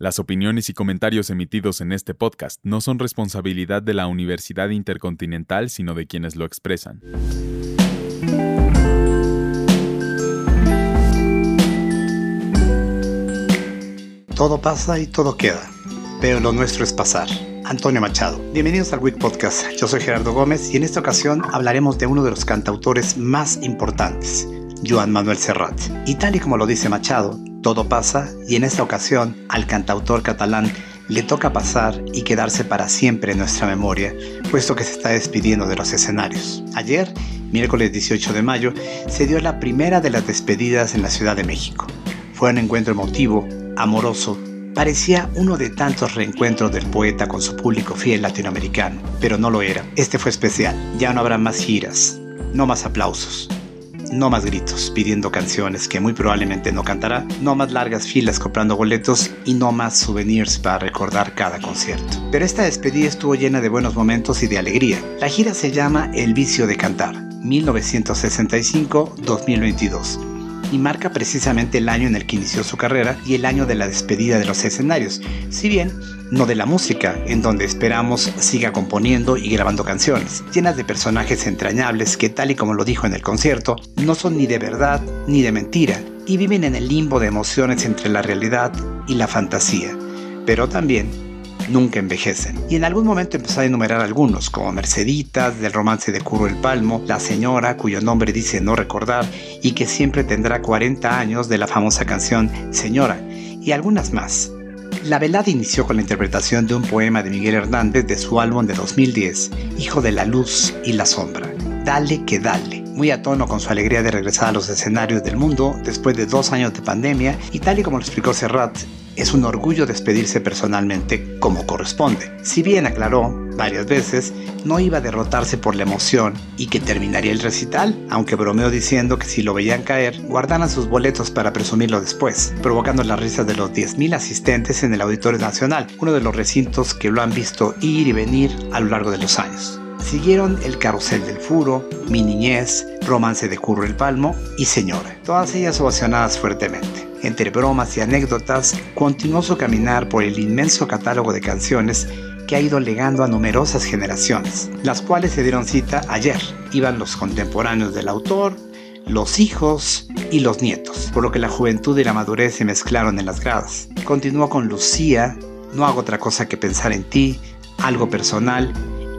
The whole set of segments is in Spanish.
Las opiniones y comentarios emitidos en este podcast no son responsabilidad de la Universidad Intercontinental, sino de quienes lo expresan. Todo pasa y todo queda, pero lo nuestro es pasar. Antonio Machado. Bienvenidos al Week Podcast. Yo soy Gerardo Gómez y en esta ocasión hablaremos de uno de los cantautores más importantes, Joan Manuel Serrat. Y tal y como lo dice Machado, todo pasa y en esta ocasión al cantautor catalán le toca pasar y quedarse para siempre en nuestra memoria, puesto que se está despidiendo de los escenarios. Ayer, miércoles 18 de mayo, se dio la primera de las despedidas en la Ciudad de México. Fue un encuentro emotivo, amoroso, parecía uno de tantos reencuentros del poeta con su público fiel latinoamericano, pero no lo era. Este fue especial. Ya no habrá más giras, no más aplausos, no más gritos pidiendo canciones que muy probablemente no cantará, no más largas filas comprando boletos y no más souvenirs para recordar cada concierto. Pero esta despedida estuvo llena de buenos momentos y de alegría. La gira se llama El vicio de cantar, 1965-2022 y marca precisamente el año en el que inició su carrera y el año de la despedida de los escenarios, si bien no de la música, en donde esperamos siga componiendo y grabando canciones, llenas de personajes entrañables que tal y como lo dijo en el concierto, no son ni de verdad ni de mentira, y viven en el limbo de emociones entre la realidad y la fantasía, pero también nunca envejecen. Y en algún momento empezó a enumerar algunos, como Merceditas, del romance de Curro el Palmo, La Señora, cuyo nombre dice no recordar, y que siempre tendrá 40 años de la famosa canción Señora, y algunas más. La velada inició con la interpretación de un poema de Miguel Hernández de su álbum de 2010, Hijo de la Luz y la Sombra. Dale que dale, muy a tono con su alegría de regresar a los escenarios del mundo después de dos años de pandemia y tal y como lo explicó Serrat, es un orgullo despedirse personalmente como corresponde. Si bien aclaró varias veces, no iba a derrotarse por la emoción y que terminaría el recital, aunque bromeó diciendo que si lo veían caer, guardaran sus boletos para presumirlo después, provocando las risas de los 10.000 asistentes en el Auditorio Nacional, uno de los recintos que lo han visto ir y venir a lo largo de los años. Siguieron El Carrusel del Furo, Mi Niñez, Romance de Curro el Palmo y Señora, todas ellas ovacionadas fuertemente. Entre bromas y anécdotas, continuó su caminar por el inmenso catálogo de canciones que ha ido legando a numerosas generaciones, las cuales se dieron cita ayer. Iban los contemporáneos del autor, los hijos y los nietos, por lo que la juventud y la madurez se mezclaron en las gradas. Continuó con Lucía, No hago otra cosa que pensar en ti, algo personal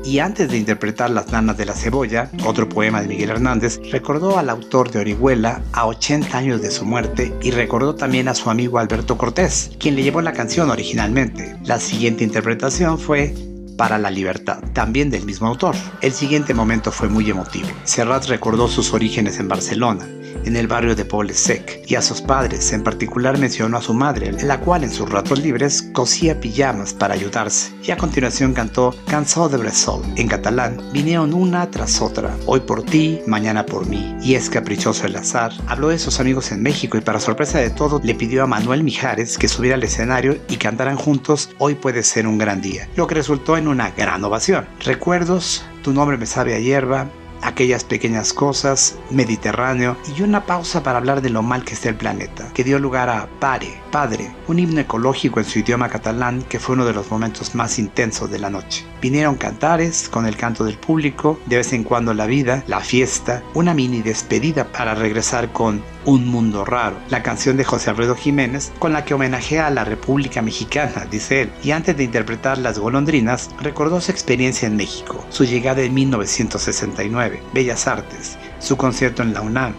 y antes de interpretar Las Nanas de la Cebolla, otro poema de Miguel Hernández, recordó al autor de Orihuela a 80 años de su muerte y recordó también a su amigo Alberto Cortés, quien le llevó la canción originalmente. La siguiente interpretación fue para la libertad, también del mismo autor. El siguiente momento fue muy emotivo. Serrat recordó sus orígenes en Barcelona, en el barrio de Poble Sec, y a sus padres, en particular mencionó a su madre, la cual en sus ratos libres cosía pijamas para ayudarse, y a continuación cantó Cansado de Bressol, en catalán, vinieron una tras otra, hoy por ti, mañana por mí, y es caprichoso el azar, habló de sus amigos en México y para sorpresa de todos le pidió a Manuel Mijares que subiera al escenario y cantaran juntos Hoy puede ser un gran día, lo que resultó en una gran ovación. Recuerdos, tu nombre me sabe a hierba, aquellas pequeñas cosas, Mediterráneo y una pausa para hablar de lo mal que está el planeta, que dio lugar a Pare, Padre, un himno ecológico en su idioma catalán que fue uno de los momentos más intensos de la noche. Vinieron cantares con el canto del público, de vez en cuando la vida, la fiesta, una mini despedida para regresar con Un Mundo Raro, la canción de José Alfredo Jiménez con la que homenajea a la República Mexicana, dice él, y antes de interpretar Las Golondrinas, recordó su experiencia en México, su llegada en 1969, Bellas Artes, su concierto en la UNAM,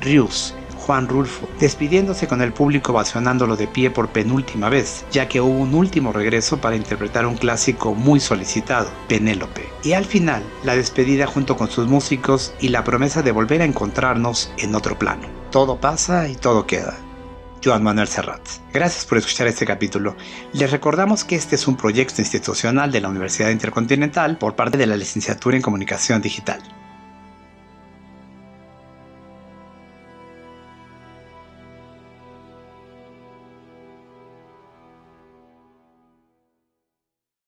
Rius, Juan Rulfo, despidiéndose con el público vacionándolo de pie por penúltima vez, ya que hubo un último regreso para interpretar un clásico muy solicitado, Penélope. Y al final, la despedida junto con sus músicos y la promesa de volver a encontrarnos en otro plano. Todo pasa y todo queda. Joan Manuel Serrat. Gracias por escuchar este capítulo. Les recordamos que este es un proyecto institucional de la Universidad Intercontinental por parte de la Licenciatura en Comunicación Digital.